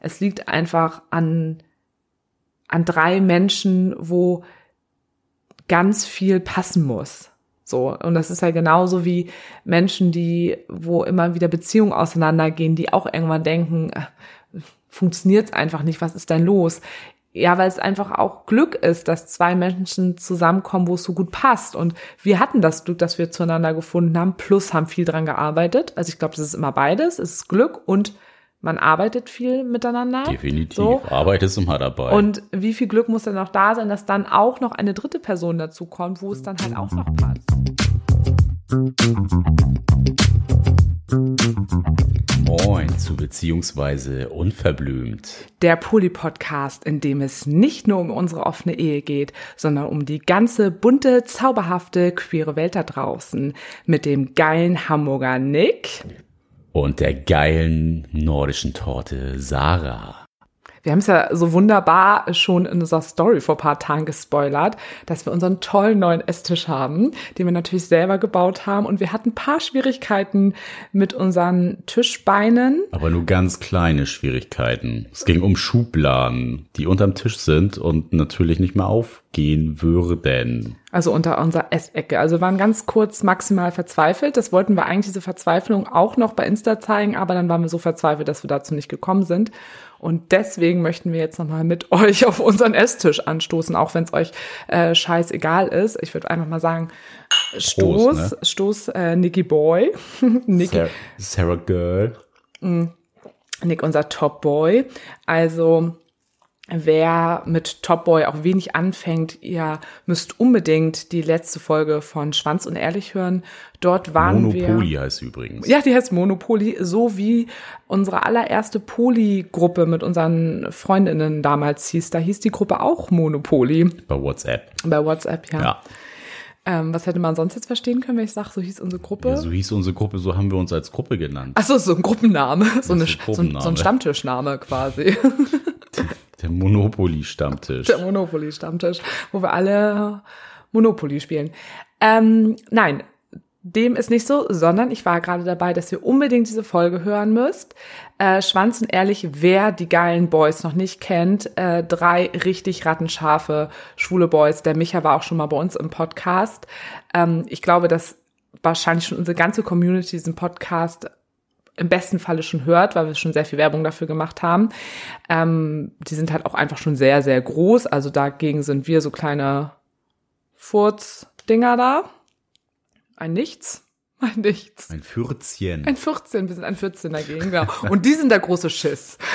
Es liegt einfach an, an drei Menschen, wo ganz viel passen muss. So. Und das ist ja genauso wie Menschen, die, wo immer wieder Beziehungen auseinandergehen, die auch irgendwann denken, äh, funktioniert's einfach nicht, was ist denn los? Ja, weil es einfach auch Glück ist, dass zwei Menschen zusammenkommen, wo es so gut passt. Und wir hatten das Glück, dass wir zueinander gefunden haben, plus haben viel dran gearbeitet. Also ich glaube, das ist immer beides. Es ist Glück und man arbeitet viel miteinander. Definitiv. So. Arbeit ist immer dabei. Und wie viel Glück muss denn noch da sein, dass dann auch noch eine dritte Person dazu kommt, wo es dann halt auch noch passt. Moin zu beziehungsweise unverblümt. Der Poli-Podcast, in dem es nicht nur um unsere offene Ehe geht, sondern um die ganze bunte, zauberhafte, queere Welt da draußen. Mit dem geilen Hamburger Nick und der geilen nordischen Torte Sarah. Wir haben es ja so wunderbar schon in unserer Story vor paar Tagen gespoilert, dass wir unseren tollen neuen Esstisch haben, den wir natürlich selber gebaut haben. Und wir hatten ein paar Schwierigkeiten mit unseren Tischbeinen. Aber nur ganz kleine Schwierigkeiten. Es ging um Schubladen, die unterm Tisch sind und natürlich nicht mehr aufgehen würden. Also unter unserer Essecke. Also wir waren ganz kurz maximal verzweifelt. Das wollten wir eigentlich diese Verzweiflung auch noch bei Insta zeigen, aber dann waren wir so verzweifelt, dass wir dazu nicht gekommen sind. Und deswegen möchten wir jetzt nochmal mit euch auf unseren Esstisch anstoßen, auch wenn es euch äh, scheißegal ist. Ich würde einfach mal sagen, Stoß, Prost, ne? Stoß, äh, Nicky Boy. Nicky. Sarah, Sarah Girl. Mm. Nick, unser Top Boy. Also Wer mit Top Boy auch wenig anfängt, ihr müsst unbedingt die letzte Folge von Schwanz und Ehrlich hören. Dort waren Monopoly wir. Monopoly heißt übrigens. Ja, die heißt Monopoly, so wie unsere allererste Poly-Gruppe mit unseren Freundinnen damals hieß. Da hieß die Gruppe auch Monopoly. Bei WhatsApp. Bei WhatsApp, ja. Ja. Ähm, was hätte man sonst jetzt verstehen können, wenn ich sage, so hieß unsere Gruppe? Ja, so hieß unsere Gruppe, so haben wir uns als Gruppe genannt. Ach so, so ein Gruppenname, so, eine, so, ein, so ein Stammtischname quasi. Der Monopoly-Stammtisch. Der Monopoly-Stammtisch, wo wir alle Monopoly spielen. Ähm, nein, dem ist nicht so, sondern ich war gerade dabei, dass ihr unbedingt diese Folge hören müsst. Äh, Schwanzen ehrlich, wer die geilen Boys noch nicht kennt, äh, drei richtig rattenscharfe schwule Boys. Der Micha war auch schon mal bei uns im Podcast. Ähm, ich glaube, dass wahrscheinlich schon unsere ganze Community diesen Podcast im besten Falle schon hört, weil wir schon sehr viel Werbung dafür gemacht haben. Ähm, die sind halt auch einfach schon sehr, sehr groß. Also dagegen sind wir so kleine Furz-Dinger da. Ein Nichts. Ein Nichts. Ein Fürzchen. Ein Fürzchen. Wir sind ein Fürzchen dagegen, genau. Und die sind der große Schiss.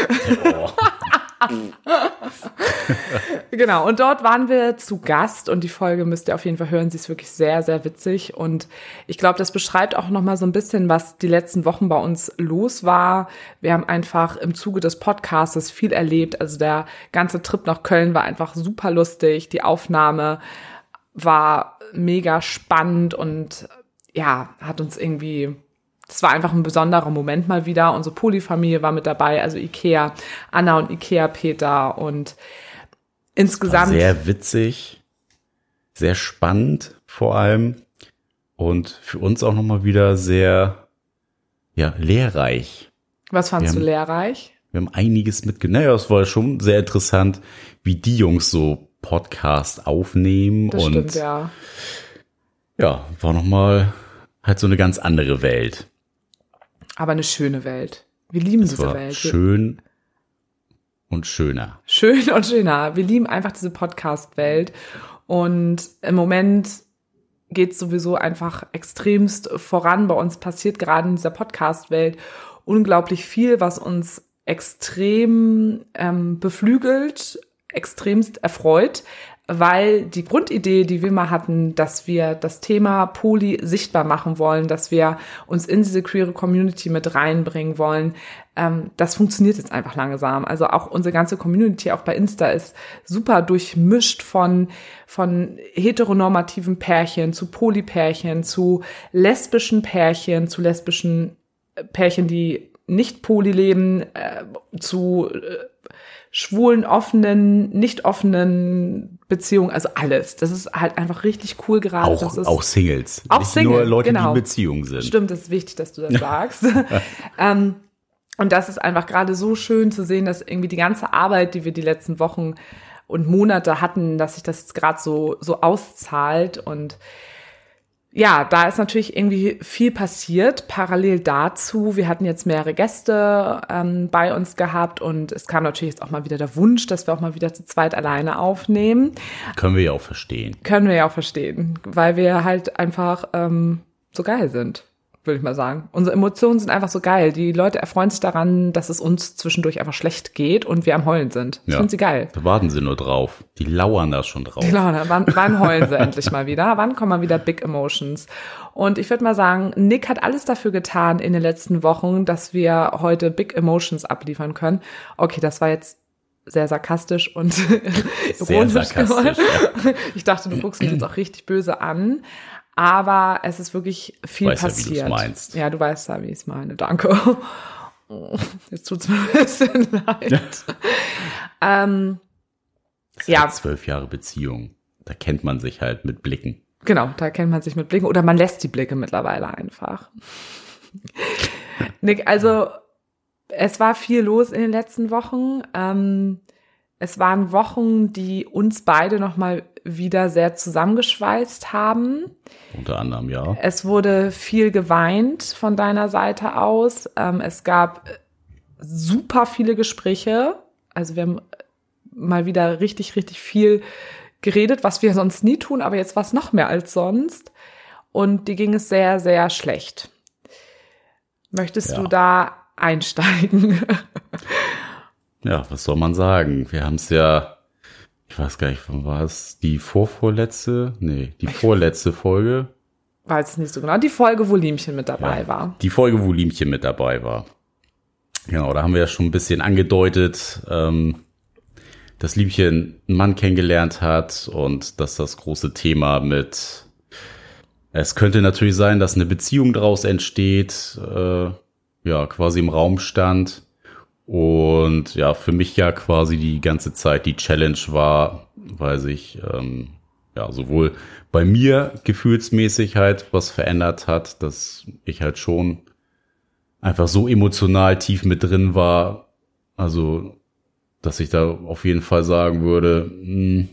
Oh. genau, und dort waren wir zu Gast und die Folge müsst ihr auf jeden Fall hören. Sie ist wirklich sehr, sehr witzig und ich glaube, das beschreibt auch nochmal so ein bisschen, was die letzten Wochen bei uns los war. Wir haben einfach im Zuge des Podcasts viel erlebt. Also der ganze Trip nach Köln war einfach super lustig. Die Aufnahme war mega spannend und ja, hat uns irgendwie das war einfach ein besonderer Moment mal wieder. Unsere Polyfamilie war mit dabei, also Ikea, Anna und Ikea Peter und insgesamt. Sehr witzig, sehr spannend vor allem und für uns auch nochmal wieder sehr, ja, lehrreich. Was fandst du lehrreich? Wir haben einiges mitgenommen. Naja, es war schon sehr interessant, wie die Jungs so Podcast aufnehmen das und stimmt, ja. ja, war nochmal halt so eine ganz andere Welt. Aber eine schöne Welt. Wir lieben es diese Welt. Schön und schöner. Schön und schöner. Wir lieben einfach diese Podcast-Welt. Und im Moment geht es sowieso einfach extremst voran. Bei uns passiert gerade in dieser Podcast-Welt unglaublich viel, was uns extrem ähm, beflügelt, extremst erfreut, weil die Grundidee, die wir mal hatten, dass wir das Thema Poli sichtbar machen wollen, dass wir uns in diese queere Community mit reinbringen wollen, ähm, das funktioniert jetzt einfach langsam. Also auch unsere ganze Community, auch bei Insta, ist super durchmischt von, von heteronormativen Pärchen zu Polypärchen, zu lesbischen Pärchen, zu lesbischen Pärchen, die nicht poly leben, äh, zu äh, schwulen, offenen, nicht offenen Beziehungen, also alles. Das ist halt einfach richtig cool gerade. Auch, das ist, auch Singles. Auch nicht Single, nur Leute, genau. die in Beziehungen sind. Stimmt, das ist wichtig, dass du das sagst. ähm, Und das ist einfach gerade so schön zu sehen, dass irgendwie die ganze Arbeit, die wir die letzten Wochen und Monate hatten, dass sich das jetzt gerade so, so auszahlt und ja, da ist natürlich irgendwie viel passiert. Parallel dazu, wir hatten jetzt mehrere Gäste ähm, bei uns gehabt und es kam natürlich jetzt auch mal wieder der Wunsch, dass wir auch mal wieder zu zweit alleine aufnehmen. Können wir ja auch verstehen. Können wir ja auch verstehen, weil wir halt einfach ähm, so geil sind würde ich mal sagen. Unsere Emotionen sind einfach so geil. Die Leute erfreuen sich daran, dass es uns zwischendurch einfach schlecht geht und wir am Heulen sind. Ich ja. finde sie geil. Da warten sie nur drauf. Die lauern da schon drauf. Die lauern, wann, wann heulen sie endlich mal wieder? Wann kommen mal wieder Big Emotions? Und ich würde mal sagen, Nick hat alles dafür getan in den letzten Wochen, dass wir heute Big Emotions abliefern können. Okay, das war jetzt sehr sarkastisch und ironisch geworden. Ja. Ich dachte, du guckst mich jetzt auch richtig böse an. Aber es ist wirklich viel weiß passiert. Ja, wie meinst. ja, du weißt ja, wie ich es meine. Danke. Jetzt tut's mir ein bisschen leid. ähm, ja. Zwölf Jahre Beziehung. Da kennt man sich halt mit Blicken. Genau, da kennt man sich mit Blicken oder man lässt die Blicke mittlerweile einfach. Nick, also es war viel los in den letzten Wochen. Ähm, es waren Wochen, die uns beide nochmal wieder sehr zusammengeschweißt haben. Unter anderem, ja. Es wurde viel geweint von deiner Seite aus. Ähm, es gab super viele Gespräche. Also wir haben mal wieder richtig, richtig viel geredet, was wir sonst nie tun, aber jetzt war es noch mehr als sonst. Und die ging es sehr, sehr schlecht. Möchtest ja. du da einsteigen? ja, was soll man sagen? Wir haben es ja ich weiß gar nicht, wann war es? Die vorvorletzte? Nee, die vorletzte Folge. Weiß es nicht so genau. Die Folge, wo Liemchen mit dabei ja, war. Die Folge, wo Liemchen mit dabei war. Genau, da haben wir ja schon ein bisschen angedeutet, ähm, dass Liemchen einen Mann kennengelernt hat und dass das große Thema mit es könnte natürlich sein, dass eine Beziehung daraus entsteht, äh, ja, quasi im Raum stand. Und ja, für mich ja quasi die ganze Zeit die Challenge war, weil sich ähm, ja sowohl bei mir gefühlsmäßig halt was verändert hat, dass ich halt schon einfach so emotional tief mit drin war. Also, dass ich da auf jeden Fall sagen würde, mh, hm,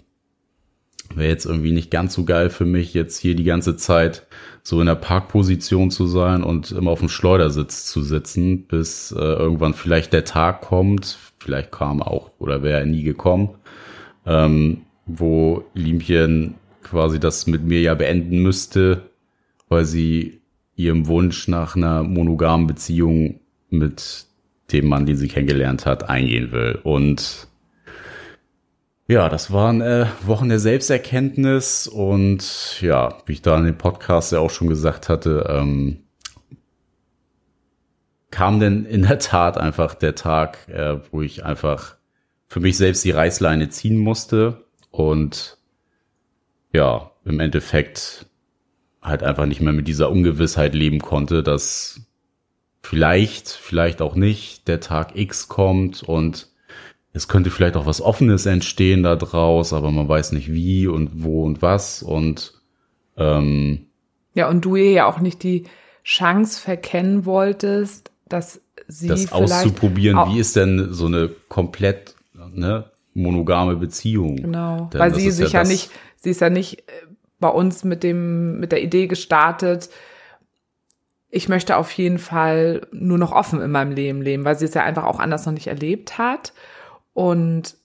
wäre jetzt irgendwie nicht ganz so geil für mich, jetzt hier die ganze Zeit so in der Parkposition zu sein und immer auf dem Schleudersitz zu sitzen, bis äh, irgendwann vielleicht der Tag kommt, vielleicht kam auch oder wäre nie gekommen, ähm, wo Liemchen quasi das mit mir ja beenden müsste, weil sie ihrem Wunsch nach einer monogamen Beziehung mit dem Mann, den sie kennengelernt hat, eingehen will. Und ja, das waren äh, Wochen der Selbsterkenntnis und ja, wie ich da in dem Podcast ja auch schon gesagt hatte, ähm, kam denn in der Tat einfach der Tag, äh, wo ich einfach für mich selbst die Reißleine ziehen musste und ja, im Endeffekt halt einfach nicht mehr mit dieser Ungewissheit leben konnte, dass vielleicht, vielleicht auch nicht der Tag X kommt und es könnte vielleicht auch was Offenes entstehen da draus, aber man weiß nicht wie und wo und was und ähm, ja und du ihr ja auch nicht die Chance verkennen wolltest, dass sie das auszuprobieren, wie ist denn so eine komplett ne, monogame Beziehung? Genau, denn weil sie sich ja, ja nicht, sie ist ja nicht äh, bei uns mit dem mit der Idee gestartet, ich möchte auf jeden Fall nur noch offen in meinem Leben leben, weil sie es ja einfach auch anders noch nicht erlebt hat und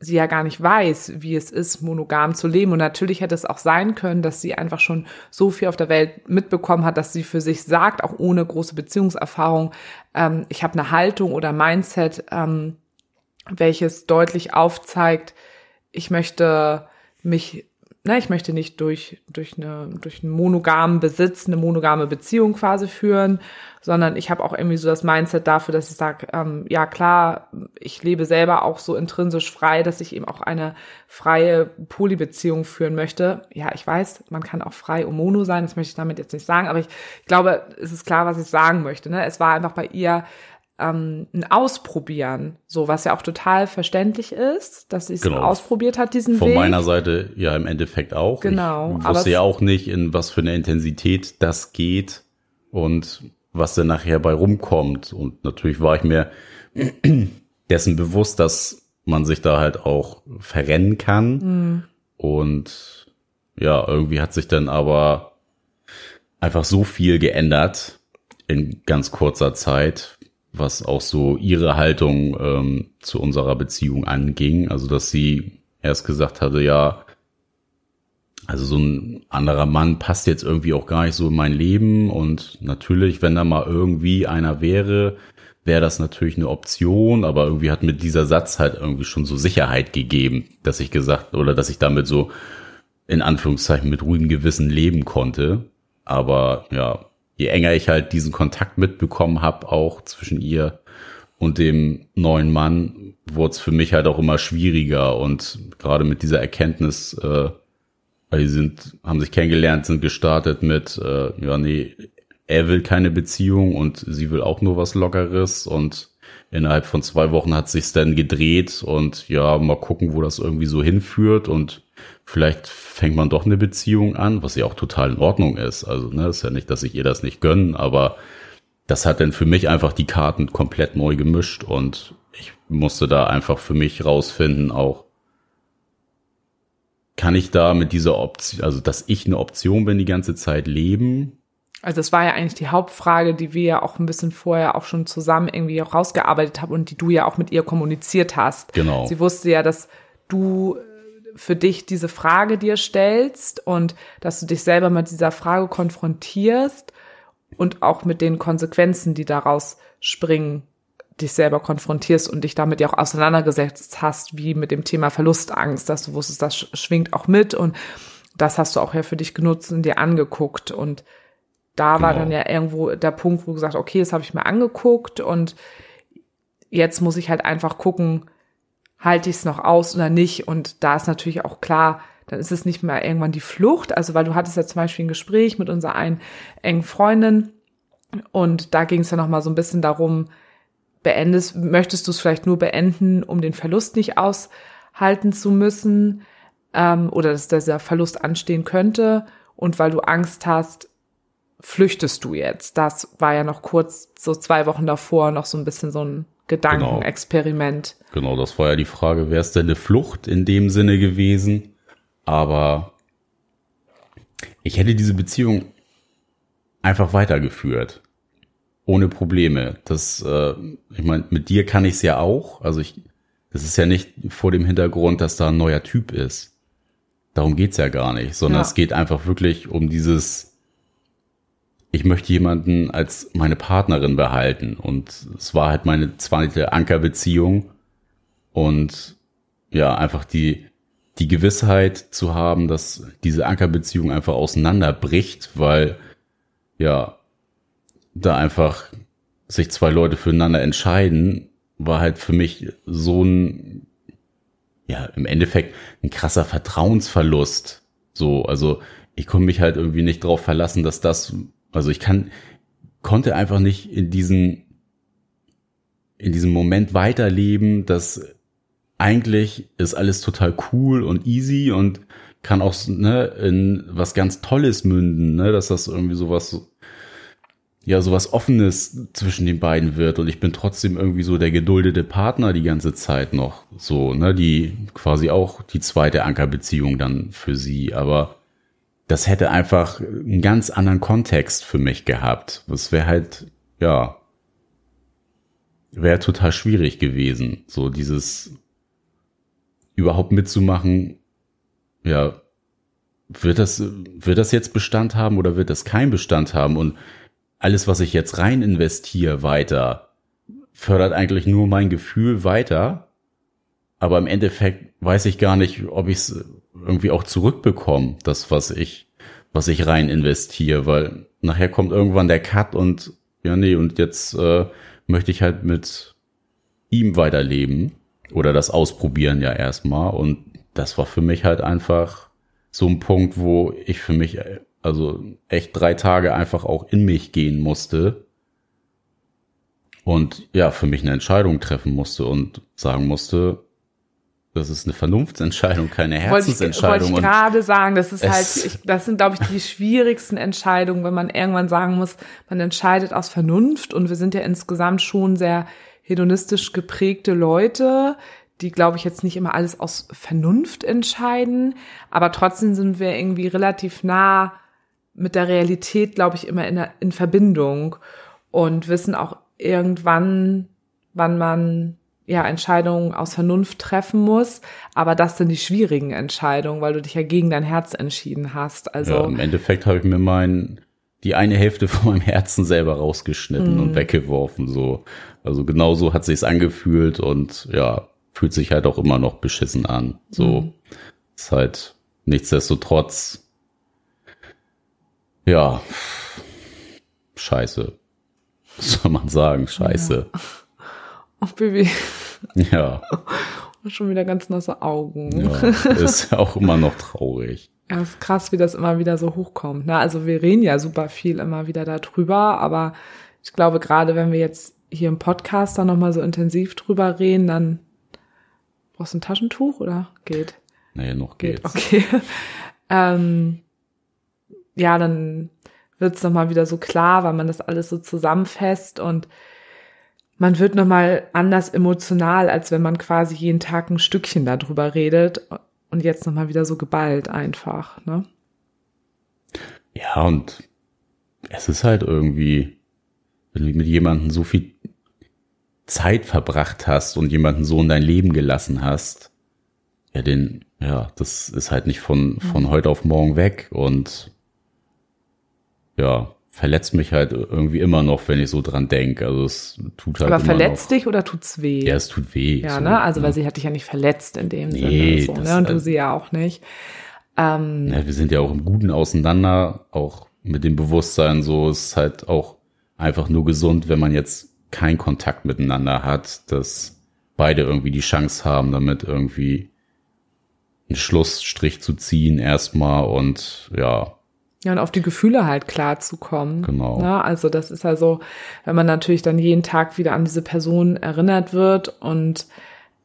sie ja gar nicht weiß, wie es ist, monogam zu leben. Und natürlich hätte es auch sein können, dass sie einfach schon so viel auf der Welt mitbekommen hat, dass sie für sich sagt, auch ohne große Beziehungserfahrung, ähm, ich habe eine Haltung oder Mindset, ähm, welches deutlich aufzeigt, ich möchte mich ne, ich möchte nicht durch, durch, eine, durch einen monogamen Besitz eine monogame Beziehung quasi führen, sondern ich habe auch irgendwie so das Mindset dafür, dass ich sage, ähm, ja klar, ich lebe selber auch so intrinsisch frei, dass ich eben auch eine freie Polybeziehung führen möchte. Ja, ich weiß, man kann auch frei und mono sein, das möchte ich damit jetzt nicht sagen, aber ich, ich glaube, es ist klar, was ich sagen möchte. Ne? Es war einfach bei ihr ähm, ein Ausprobieren, so was ja auch total verständlich ist, dass sie es genau. ausprobiert hat, diesen Von Weg. Von meiner Seite ja im Endeffekt auch. Genau. Ich wusste ja auch nicht, in was für eine Intensität das geht. Und was denn nachher bei rumkommt. Und natürlich war ich mir dessen bewusst, dass man sich da halt auch verrennen kann. Mhm. Und ja, irgendwie hat sich dann aber einfach so viel geändert in ganz kurzer Zeit, was auch so ihre Haltung ähm, zu unserer Beziehung anging. Also, dass sie erst gesagt hatte, ja, also so ein anderer Mann passt jetzt irgendwie auch gar nicht so in mein Leben. Und natürlich, wenn da mal irgendwie einer wäre, wäre das natürlich eine Option, aber irgendwie hat mir dieser Satz halt irgendwie schon so Sicherheit gegeben, dass ich gesagt oder dass ich damit so in Anführungszeichen mit ruhigem Gewissen leben konnte. Aber ja, je enger ich halt diesen Kontakt mitbekommen habe, auch zwischen ihr und dem neuen Mann, wurde es für mich halt auch immer schwieriger. Und gerade mit dieser Erkenntnis, äh, weil die sind, haben sich kennengelernt, sind gestartet mit, äh, ja, nee, er will keine Beziehung und sie will auch nur was Lockeres. Und innerhalb von zwei Wochen hat sich's dann gedreht. Und ja, mal gucken, wo das irgendwie so hinführt. Und vielleicht fängt man doch eine Beziehung an, was ja auch total in Ordnung ist. Also, ne, ist ja nicht, dass ich ihr das nicht gönne, aber das hat dann für mich einfach die Karten komplett neu gemischt und ich musste da einfach für mich rausfinden, auch kann ich da mit dieser Option, also dass ich eine Option bin die ganze Zeit leben also das war ja eigentlich die Hauptfrage, die wir ja auch ein bisschen vorher auch schon zusammen irgendwie auch rausgearbeitet haben und die du ja auch mit ihr kommuniziert hast. Genau. Sie wusste ja, dass du für dich diese Frage dir stellst und dass du dich selber mit dieser Frage konfrontierst und auch mit den Konsequenzen, die daraus springen, dich selber konfrontierst und dich damit ja auch auseinandergesetzt hast, wie mit dem Thema Verlustangst, dass du wusstest, das schwingt auch mit und das hast du auch ja für dich genutzt und dir angeguckt und da genau. war dann ja irgendwo der Punkt, wo du gesagt, okay, das habe ich mir angeguckt und jetzt muss ich halt einfach gucken, halte ich es noch aus oder nicht. Und da ist natürlich auch klar, dann ist es nicht mehr irgendwann die Flucht. Also, weil du hattest ja zum Beispiel ein Gespräch mit unserer einen engen Freundin und da ging es ja nochmal so ein bisschen darum, beendest, möchtest du es vielleicht nur beenden, um den Verlust nicht aushalten zu müssen ähm, oder dass dieser Verlust anstehen könnte und weil du Angst hast, flüchtest du jetzt? Das war ja noch kurz, so zwei Wochen davor, noch so ein bisschen so ein Gedankenexperiment. Genau. genau, das war ja die Frage, wäre es denn eine Flucht in dem Sinne gewesen? Aber ich hätte diese Beziehung einfach weitergeführt. Ohne Probleme. Das, äh, ich meine, mit dir kann ich es ja auch. Also ich, das ist ja nicht vor dem Hintergrund, dass da ein neuer Typ ist. Darum geht's ja gar nicht, sondern ja. es geht einfach wirklich um dieses, ich möchte jemanden als meine Partnerin behalten. Und es war halt meine zweite Ankerbeziehung. Und ja, einfach die, die Gewissheit zu haben, dass diese Ankerbeziehung einfach auseinanderbricht, weil ja, da einfach sich zwei Leute füreinander entscheiden, war halt für mich so ein, ja, im Endeffekt ein krasser Vertrauensverlust. So, also ich konnte mich halt irgendwie nicht darauf verlassen, dass das also ich kann, konnte einfach nicht in diesen, in diesem Moment weiterleben, dass eigentlich ist alles total cool und easy und kann auch ne, in was ganz Tolles münden, ne, dass das irgendwie sowas, ja, sowas Offenes zwischen den beiden wird. Und ich bin trotzdem irgendwie so der geduldete Partner die ganze Zeit noch, so, ne, die quasi auch die zweite Ankerbeziehung dann für sie, aber das hätte einfach einen ganz anderen Kontext für mich gehabt. Das wäre halt, ja, wäre total schwierig gewesen, so dieses überhaupt mitzumachen. Ja, wird das, wird das jetzt Bestand haben oder wird das kein Bestand haben? Und alles, was ich jetzt rein investiere weiter, fördert eigentlich nur mein Gefühl weiter. Aber im Endeffekt weiß ich gar nicht, ob ich es irgendwie auch zurückbekommen, das, was ich, was ich rein investiere, weil nachher kommt irgendwann der Cut und ja, nee, und jetzt äh, möchte ich halt mit ihm weiterleben oder das ausprobieren ja erstmal. Und das war für mich halt einfach so ein Punkt, wo ich für mich also echt drei Tage einfach auch in mich gehen musste und ja, für mich eine Entscheidung treffen musste und sagen musste, das ist eine Vernunftsentscheidung, keine Wollte Herzensentscheidung. ich, wollte ich gerade sagen, das ist halt, ich, das sind, glaube ich, die schwierigsten Entscheidungen, wenn man irgendwann sagen muss, man entscheidet aus Vernunft und wir sind ja insgesamt schon sehr hedonistisch geprägte Leute, die, glaube ich, jetzt nicht immer alles aus Vernunft entscheiden, aber trotzdem sind wir irgendwie relativ nah mit der Realität, glaube ich, immer in, in Verbindung und wissen auch irgendwann, wann man ja Entscheidungen aus Vernunft treffen muss, aber das sind die schwierigen Entscheidungen, weil du dich ja gegen dein Herz entschieden hast. Also ja, im Endeffekt habe ich mir mein die eine Hälfte von meinem Herzen selber rausgeschnitten Mhm. und weggeworfen so. Also genauso hat sich's angefühlt und ja, fühlt sich halt auch immer noch beschissen an. So Mhm. ist halt nichtsdestotrotz ja scheiße. Was soll man sagen? Scheiße. Oh Baby, Ja, schon wieder ganz nasse Augen. ja, ist auch immer noch traurig. Ja, ist krass, wie das immer wieder so hochkommt. Ne? Also wir reden ja super viel immer wieder darüber, aber ich glaube, gerade wenn wir jetzt hier im Podcast da nochmal so intensiv drüber reden, dann brauchst du ein Taschentuch oder geht? Nee, noch Geht, okay. ähm, ja, dann wird's noch nochmal wieder so klar, weil man das alles so zusammenfasst und man wird nochmal anders emotional, als wenn man quasi jeden Tag ein Stückchen darüber redet und jetzt nochmal wieder so geballt einfach. Ne? Ja, und es ist halt irgendwie, wenn du mit jemandem so viel Zeit verbracht hast und jemanden so in dein Leben gelassen hast, ja, den, ja, das ist halt nicht von, von heute auf morgen weg und ja, verletzt mich halt irgendwie immer noch, wenn ich so dran denke. Also es tut halt Aber verletzt noch. dich oder tut's weh? Ja, es tut weh. Ja, so, ne? Also, weil sie hat dich ja nicht verletzt in dem Nee, Sinne. So, ne? Und du halt- sie ja auch nicht. Ähm, Ja, wir sind ja auch im Guten auseinander, auch mit dem Bewusstsein, so ist halt auch einfach nur gesund, wenn man jetzt keinen Kontakt miteinander hat, dass beide irgendwie die Chance haben, damit irgendwie einen Schlussstrich zu ziehen erstmal und ja, Ja, und auf die Gefühle halt klar zu kommen. Genau. Ja, also das ist also, wenn man natürlich dann jeden Tag wieder an diese Person erinnert wird und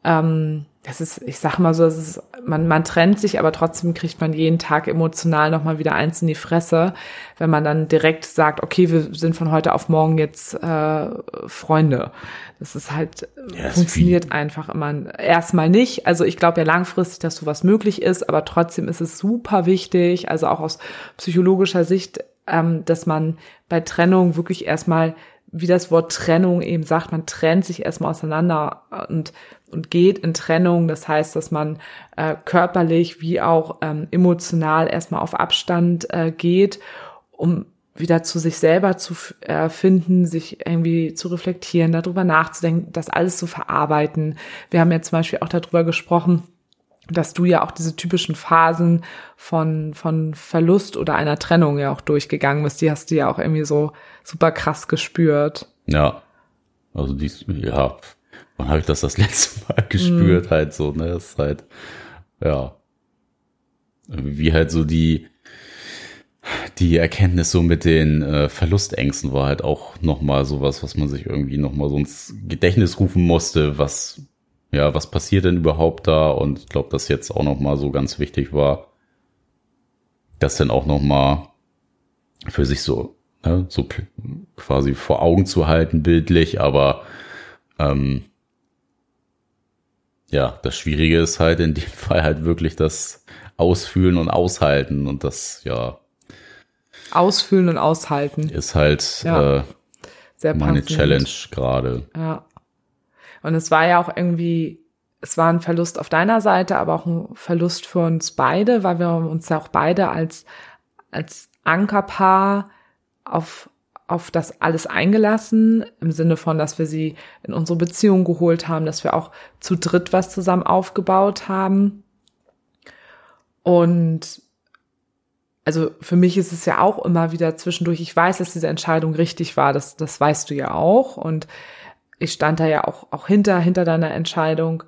ähm, das ist, ich sag mal so, das ist, man, man trennt sich, aber trotzdem kriegt man jeden Tag emotional nochmal wieder eins in die Fresse, wenn man dann direkt sagt, okay, wir sind von heute auf morgen jetzt äh, Freunde. Das ist halt, Ja, ist funktioniert einfach immer erstmal nicht. Also ich glaube ja langfristig, dass sowas möglich ist, aber trotzdem ist es super wichtig, also auch aus psychologischer Sicht, ähm, dass man bei Trennung wirklich erstmal, wie das Wort Trennung eben sagt, man trennt sich erstmal auseinander und und geht in Trennung. Das heißt, dass man äh, körperlich wie auch ähm, emotional erstmal auf Abstand äh, geht, um wieder zu sich selber zu äh, finden, sich irgendwie zu reflektieren, darüber nachzudenken, das alles zu verarbeiten. Wir haben ja zum Beispiel auch darüber gesprochen, dass du ja auch diese typischen Phasen von, von Verlust oder einer Trennung ja auch durchgegangen bist. Die hast du ja auch irgendwie so super krass gespürt. ja, also dies, ja, wann habe ich das das letzte Mal gespürt? Halt so, ne, das ist halt, ja, wie halt so die, die Erkenntnis so mit den äh, Verlustängsten war halt auch nochmal sowas, was man sich irgendwie nochmal so ins Gedächtnis rufen musste, was, ja, was passiert denn überhaupt da? Und ich glaube, dass jetzt auch nochmal so ganz wichtig war, das dann auch nochmal für sich so, ne, so quasi vor Augen zu halten, bildlich, aber ähm, ja, das Schwierige ist halt in dem Fall halt wirklich das Ausfühlen und Aushalten und das, ja, Ausfüllen und aushalten. ist halt Ja. äh, Sehr meine. Challenge gerade. Ja. Und es war ja auch irgendwie, es war ein Verlust auf deiner Seite, aber auch ein Verlust für uns beide, weil wir uns ja auch beide als, als Ankerpaar auf, auf das alles eingelassen, im Sinne von, dass wir sie in unsere Beziehung geholt haben, dass wir auch zu dritt was zusammen aufgebaut haben. Und also für mich ist es ja auch immer wieder zwischendurch, ich weiß, dass diese Entscheidung richtig war, das, das weißt du ja auch. Und ich stand da ja auch, auch hinter, hinter deiner Entscheidung.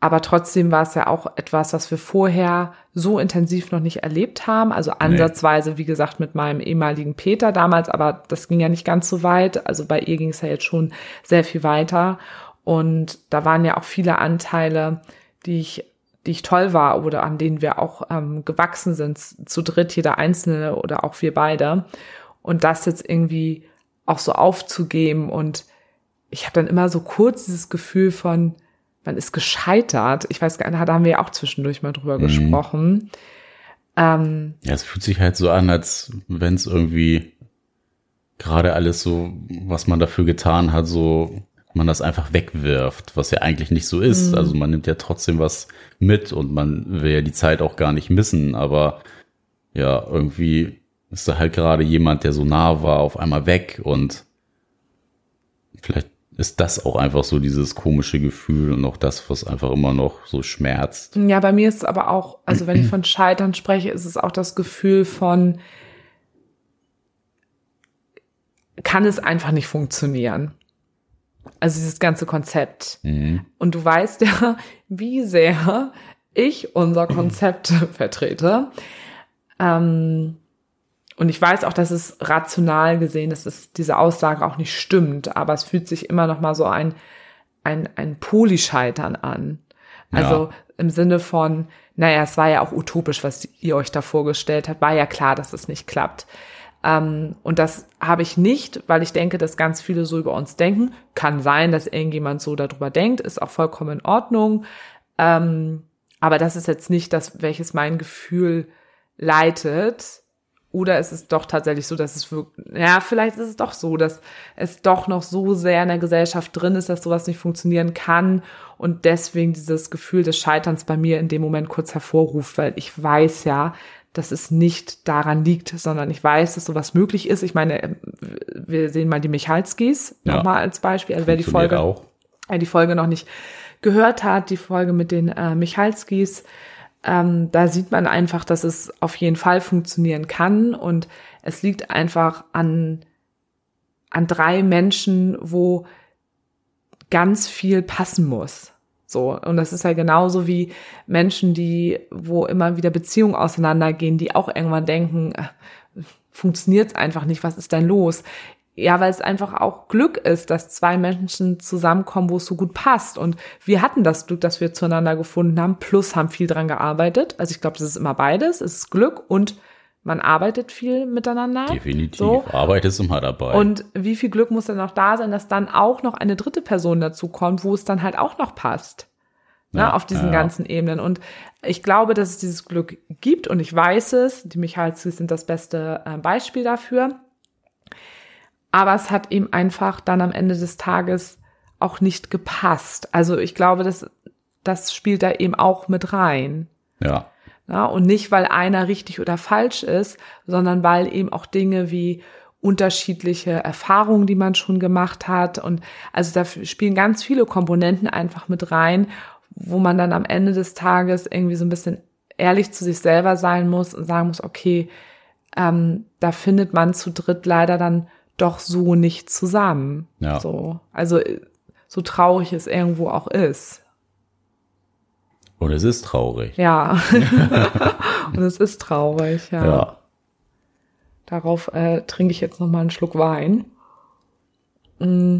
Aber trotzdem war es ja auch etwas, was wir vorher so intensiv noch nicht erlebt haben. Also ansatzweise, wie gesagt, mit meinem ehemaligen Peter damals, aber das ging ja nicht ganz so weit. Also bei ihr ging es ja jetzt schon sehr viel weiter. Und da waren ja auch viele Anteile, die ich die ich toll war oder an denen wir auch ähm, gewachsen sind, zu dritt, jeder Einzelne oder auch wir beide. Und das jetzt irgendwie auch so aufzugeben. Und ich habe dann immer so kurz dieses Gefühl von, man ist gescheitert. Ich weiß gar nicht, da haben wir ja auch zwischendurch mal drüber mhm. gesprochen. Ähm, ja, es fühlt sich halt so an, als wenn es irgendwie gerade alles so, was man dafür getan hat, so man das einfach wegwirft, was ja eigentlich nicht so ist. Mhm. Also man nimmt ja trotzdem was mit und man will ja die Zeit auch gar nicht missen, aber ja, irgendwie ist da halt gerade jemand, der so nah war, auf einmal weg und vielleicht ist das auch einfach so dieses komische Gefühl und auch das, was einfach immer noch so schmerzt. Ja, bei mir ist es aber auch, also wenn ich von Scheitern spreche, ist es auch das Gefühl von, kann es einfach nicht funktionieren. Also dieses ganze Konzept. Mhm. Und du weißt ja, wie sehr ich unser Konzept vertrete. Ähm, und ich weiß auch, dass es rational gesehen, dass es diese Aussage auch nicht stimmt, aber es fühlt sich immer noch mal so ein, ein, ein Poli-Scheitern an. Also ja. im Sinne von, naja, es war ja auch utopisch, was ihr euch da vorgestellt habt, war ja klar, dass es nicht klappt. Ähm, und das habe ich nicht, weil ich denke, dass ganz viele so über uns denken. Kann sein, dass irgendjemand so darüber denkt, ist auch vollkommen in Ordnung. Ähm, aber das ist jetzt nicht das, welches mein Gefühl leitet. Oder ist es doch tatsächlich so, dass es wirklich, ja, vielleicht ist es doch so, dass es doch noch so sehr in der Gesellschaft drin ist, dass sowas nicht funktionieren kann und deswegen dieses Gefühl des Scheiterns bei mir in dem Moment kurz hervorruft, weil ich weiß ja, dass es nicht daran liegt, sondern ich weiß, dass sowas möglich ist. Ich meine, wir sehen mal die Michalskis ja. nochmal als Beispiel. Also wer die Folge, auch. wer die Folge noch nicht gehört hat, die Folge mit den äh, Michalskis, ähm, da sieht man einfach, dass es auf jeden Fall funktionieren kann und es liegt einfach an, an drei Menschen, wo ganz viel passen muss. So. Und das ist ja genauso wie Menschen, die, wo immer wieder Beziehungen auseinandergehen, die auch irgendwann denken, äh, funktioniert einfach nicht, was ist denn los? Ja, weil es einfach auch Glück ist, dass zwei Menschen zusammenkommen, wo es so gut passt. Und wir hatten das Glück, dass wir zueinander gefunden haben, plus haben viel dran gearbeitet. Also ich glaube, das ist immer beides. Es ist Glück und man arbeitet viel miteinander. Definitiv. So. Arbeit ist immer dabei. Und wie viel Glück muss dann noch da sein, dass dann auch noch eine dritte Person dazu kommt, wo es dann halt auch noch passt. Ne, ja, ne, auf diesen ja. ganzen Ebenen. Und ich glaube, dass es dieses Glück gibt und ich weiß es. Die Michalskis sind das beste äh, Beispiel dafür. Aber es hat eben einfach dann am Ende des Tages auch nicht gepasst. Also ich glaube, das, das spielt da eben auch mit rein. Ja. ja. Und nicht, weil einer richtig oder falsch ist, sondern weil eben auch Dinge wie unterschiedliche Erfahrungen, die man schon gemacht hat. Und also da spielen ganz viele Komponenten einfach mit rein, wo man dann am Ende des Tages irgendwie so ein bisschen ehrlich zu sich selber sein muss und sagen muss, okay, ähm, da findet man zu dritt leider dann doch so nicht zusammen. Ja. So. Also so traurig es irgendwo auch ist. Und es ist traurig. Ja. und es ist traurig, ja. ja. Darauf äh, trinke ich jetzt noch mal einen Schluck Wein. Mm.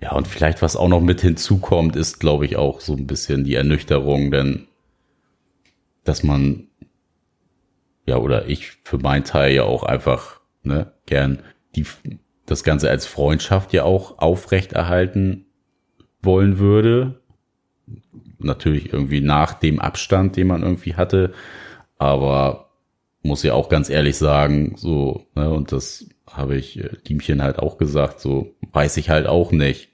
Ja, und vielleicht was auch noch mit hinzukommt, ist, glaube ich, auch so ein bisschen die Ernüchterung, denn dass man, ja, oder ich für meinen Teil ja auch einfach, ne, gern die das Ganze als Freundschaft ja auch aufrechterhalten wollen würde. Natürlich irgendwie nach dem Abstand, den man irgendwie hatte. Aber muss ja auch ganz ehrlich sagen, so, ne, und das habe ich äh, Diemchen halt auch gesagt, so weiß ich halt auch nicht,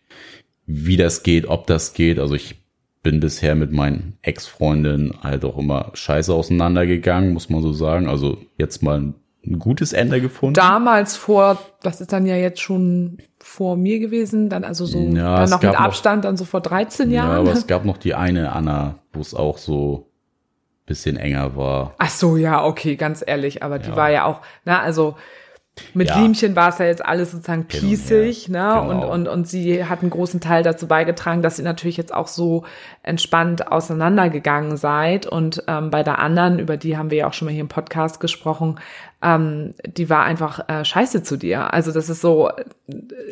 wie das geht, ob das geht. Also ich bin bisher mit meinen Ex-Freundinnen halt auch immer scheiße auseinandergegangen, muss man so sagen. Also jetzt mal ein ein gutes Ende gefunden. Damals vor, das ist dann ja jetzt schon vor mir gewesen, dann also so ja, dann noch mit Abstand, noch, dann so vor 13 Jahren. Ja, aber es gab noch die eine Anna, wo es auch so bisschen enger war. Ach so, ja, okay, ganz ehrlich, aber die ja. war ja auch, na, also mit ja. Liemchen war es ja jetzt alles sozusagen genau, pießig, ja, ne? Genau. Und, und, und sie hat einen großen Teil dazu beigetragen, dass ihr natürlich jetzt auch so entspannt auseinandergegangen seid. Und ähm, bei der anderen, über die haben wir ja auch schon mal hier im Podcast gesprochen, ähm, die war einfach äh, scheiße zu dir. Also das ist so,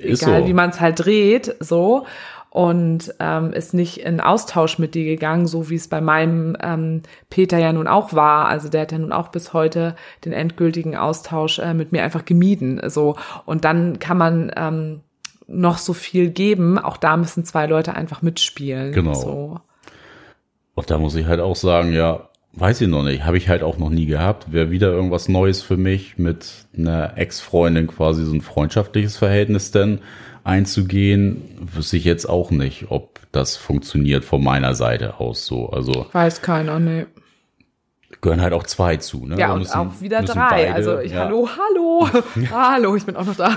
ist egal so. wie man es halt dreht, so. und ähm, ist nicht in Austausch mit dir gegangen, so wie es bei meinem ähm, Peter ja nun auch war. Also der hat ja nun auch bis heute den endgültigen Austausch äh, mit mir einfach gemieden. So und dann kann man ähm, noch so viel geben. Auch da müssen zwei Leute einfach mitspielen. Genau. So. Und da muss ich halt auch sagen, ja, weiß ich noch nicht, habe ich halt auch noch nie gehabt. Wäre wieder irgendwas Neues für mich, mit einer Ex-Freundin quasi so ein freundschaftliches Verhältnis denn einzugehen, wüsste ich jetzt auch nicht, ob das funktioniert von meiner Seite aus so. Also Weiß keiner, nee. gehören halt auch zwei zu, ne? Ja, Da und müssen- auch wieder müssen drei. beide- also ich, ja. hallo, hallo, hallo, ich bin auch noch da.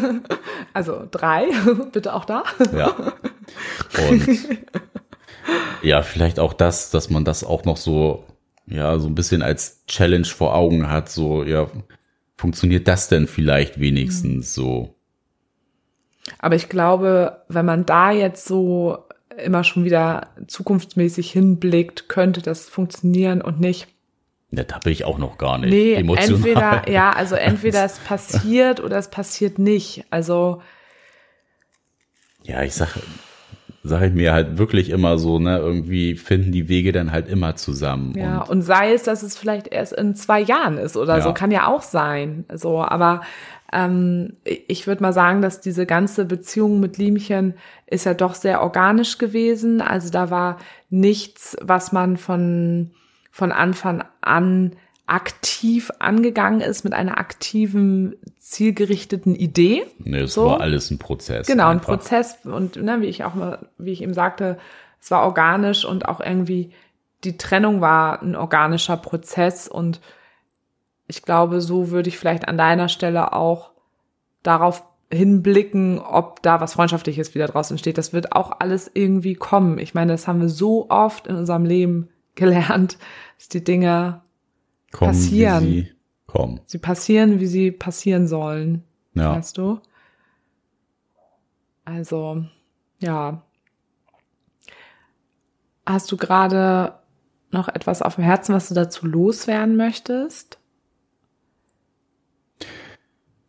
also drei, bitte auch da. Ja. Und ja, vielleicht auch das, dass man das auch noch so, ja, so ein bisschen als Challenge vor Augen hat, so, ja, funktioniert das denn vielleicht wenigstens so? Aber ich glaube, wenn man da jetzt so immer schon wieder zukunftsmäßig hinblickt, könnte das funktionieren und nicht. Ja, da bin ich auch noch gar nicht Nee, emotional. entweder, ja, also entweder es passiert oder es passiert nicht. Also, Ja, ich sag, sag ich mir halt wirklich immer so, ne, irgendwie finden die Wege dann halt immer zusammen. ja, Und und sei es, dass es vielleicht erst in zwei Jahren ist oder Ja. so, kann ja auch sein. So, aber ähm, ich würde mal sagen, dass diese ganze Beziehung mit Liemchen ist ja doch sehr organisch gewesen. Also da war nichts, was man von, von Anfang an aktiv angegangen ist mit einer aktiven, zielgerichteten Idee. ne, es so. war alles ein Prozess. Genau, ein einfach. Prozess und ne, wie ich auch mal, wie ich eben sagte, es war organisch und auch irgendwie die Trennung war ein organischer Prozess und ich glaube, so würde ich vielleicht an deiner Stelle auch darauf hinblicken, ob da was Freundschaftliches wieder draus entsteht. Das wird auch alles irgendwie kommen. Ich meine, das haben wir so oft in unserem Leben gelernt, dass die Dinge, Kommen, wie passieren. sie kommen. sie passieren, wie sie passieren sollen. Ja. Weißt du? Also, ja. Hast du gerade noch etwas auf dem Herzen, was du dazu loswerden möchtest?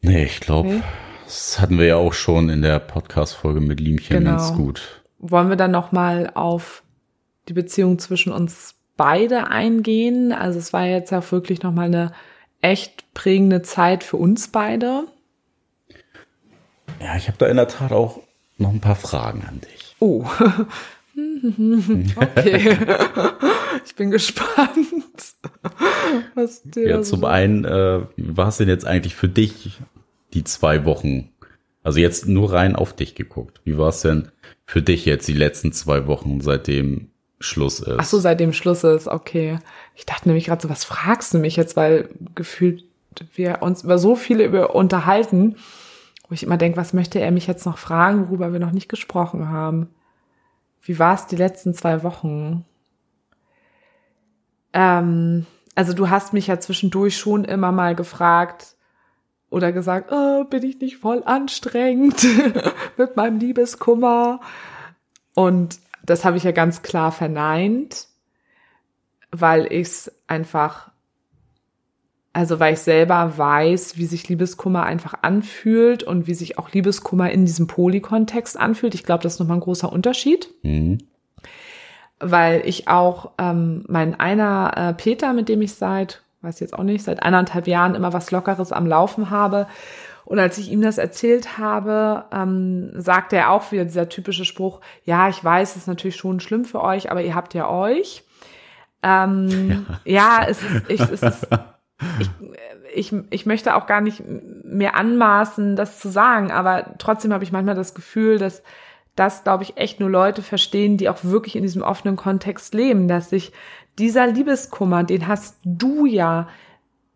Nee, ich glaube, Nee? das hatten wir ja auch schon in der Podcast-Folge mit Liemchen Genau. ganz gut. Wollen wir dann noch mal auf die Beziehung zwischen uns beide eingehen? Also es war jetzt ja wirklich noch mal eine echt prägende Zeit für uns beide. Ja, ich habe da in der Tat auch noch ein paar Fragen an dich. Oh. okay. ich bin gespannt. Was dir Ja, zum einen, äh, wie war es denn jetzt eigentlich für dich die zwei Wochen? Also jetzt nur rein auf dich geguckt. Wie war es denn für dich jetzt die letzten zwei Wochen, seitdem Schluss ist? Ach so, seitdem Schluss ist, okay. Ich dachte nämlich gerade so, was fragst du mich jetzt, weil gefühlt wir uns über so viele über unterhalten, wo ich immer denke, was möchte er mich jetzt noch fragen, worüber wir noch nicht gesprochen haben. Wie war es die letzten zwei Wochen? Ähm, also du hast mich ja zwischendurch schon immer mal gefragt oder gesagt, oh, bin ich nicht voll anstrengend mit meinem Liebeskummer? Und das habe ich ja ganz klar verneint, weil ich es einfach, also weil ich selber weiß, wie sich Liebeskummer einfach anfühlt und wie sich auch Liebeskummer in diesem Polykontext anfühlt. Ich glaube, das ist nochmal ein großer Unterschied Hm? weil ich auch ähm, mein einer äh, Peter, mit dem ich seit, weiß jetzt auch nicht, seit eineinhalb Jahren immer was Lockeres am Laufen habe. Und als ich ihm das erzählt habe, ähm, sagte er auch wieder dieser typische Spruch, ja, ich weiß, es ist natürlich schon schlimm für euch, aber ihr habt ja euch. Ähm, ja. es ist, ich, es ist, ich, ich, ich möchte auch gar nicht mehr anmaßen, das zu sagen, aber trotzdem habe ich manchmal das Gefühl, dass das, glaube ich, echt nur Leute verstehen, die auch wirklich in diesem offenen Kontext leben, dass sich dieser Liebeskummer, den hast du ja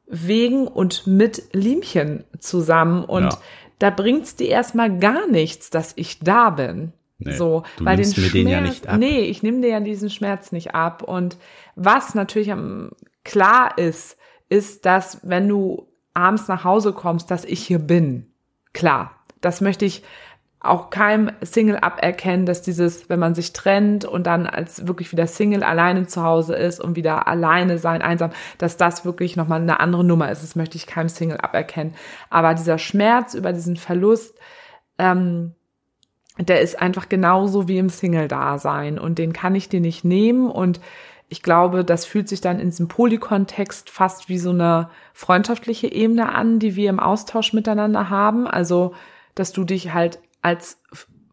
wegen und mit Liemchen zusammen und Ja. da bringt's dir erstmal gar nichts, dass ich da bin. Nee, so, du weil nimmst den mir Schmerz, den ja nicht ab. nee, ich nehme dir ja diesen Schmerz nicht ab. Und was natürlich klar ist, ist, dass wenn du abends nach Hause kommst, dass ich hier bin. Klar, das möchte ich auch keinem Single aberkennen, dass dieses, wenn man sich trennt und dann als wirklich wieder Single alleine zu Hause ist und wieder alleine sein, einsam, dass das wirklich nochmal eine andere Nummer ist. Das möchte ich keinem Single aberkennen. Aber dieser Schmerz über diesen Verlust, ähm, der ist einfach genauso wie im Single-Dasein und den kann ich dir nicht nehmen und ich glaube, das fühlt sich dann in diesem Polykontext fast wie so eine freundschaftliche Ebene an, die wir im Austausch miteinander haben. Also, dass du dich halt als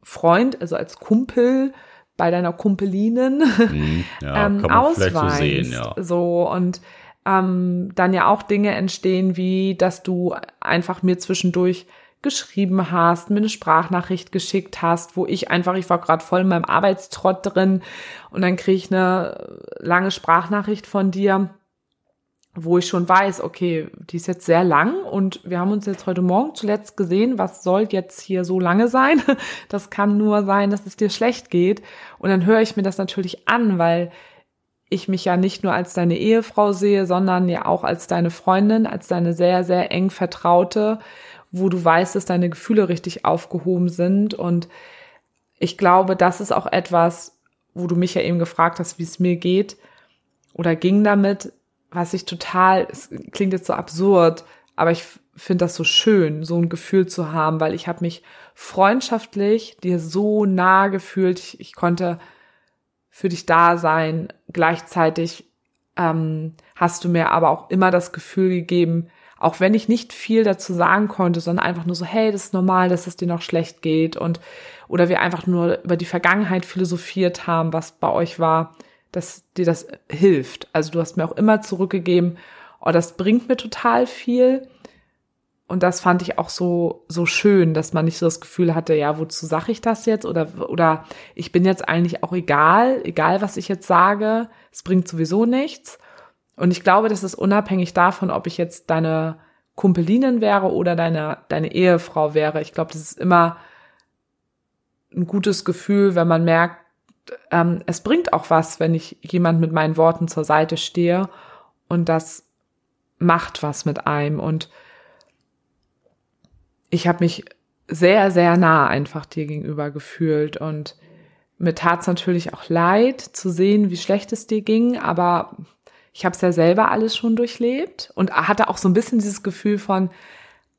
Freund, also als Kumpel bei deiner Kumpelinen Mhm. Ja, ähm, so ausweist. sehen, ja. So und ähm, dann ja auch Dinge entstehen, wie dass du einfach mir zwischendurch geschrieben hast, mir eine Sprachnachricht geschickt hast, wo ich einfach, ich war gerade voll in meinem Arbeitstrott drin und dann kriege ich eine lange Sprachnachricht von dir, wo ich schon weiß, okay, die ist jetzt sehr lang und wir haben uns jetzt heute Morgen zuletzt gesehen, was soll jetzt hier so lange sein? Das kann nur sein, dass es dir schlecht geht. Und dann höre ich mir das natürlich an, weil ich mich ja nicht nur als deine Ehefrau sehe, sondern ja auch als deine Freundin, als deine sehr, sehr eng Vertraute, wo du weißt, dass deine Gefühle richtig aufgehoben sind. Und ich glaube, das ist auch etwas, wo du mich ja eben gefragt hast, wie es mir geht oder ging damit, was ich total, es klingt jetzt so absurd, aber ich finde das so schön, so ein Gefühl zu haben, weil ich habe mich freundschaftlich dir so nah gefühlt. Ich, ich konnte für dich da sein. Gleichzeitig ähm, hast du mir aber auch immer das Gefühl gegeben, auch wenn ich nicht viel dazu sagen konnte, sondern einfach nur so, hey, das ist normal, dass es dir noch schlecht geht und oder wir einfach nur über die Vergangenheit philosophiert haben, was bei euch war, dass dir das hilft. Also du hast mir auch immer zurückgegeben, oh, das bringt mir total viel. Und das fand ich auch so, so schön, dass man nicht so das Gefühl hatte, ja, wozu sage ich das jetzt? Oder, oder ich bin jetzt eigentlich auch egal, egal was ich jetzt sage, es bringt sowieso nichts. Und ich glaube, das ist unabhängig davon, ob ich jetzt deine Kumpelinin wäre oder deine, deine Ehefrau wäre. Ich glaube, das ist immer ein gutes Gefühl, wenn man merkt, ähm, es bringt auch was, wenn ich jemand mit meinen Worten zur Seite stehe und das macht was mit einem. Und ich habe mich sehr, sehr nah einfach dir gegenüber gefühlt und mir tat es natürlich auch leid zu sehen, wie schlecht es dir ging, aber ich habe es ja selber alles schon durchlebt und hatte auch so ein bisschen dieses Gefühl von,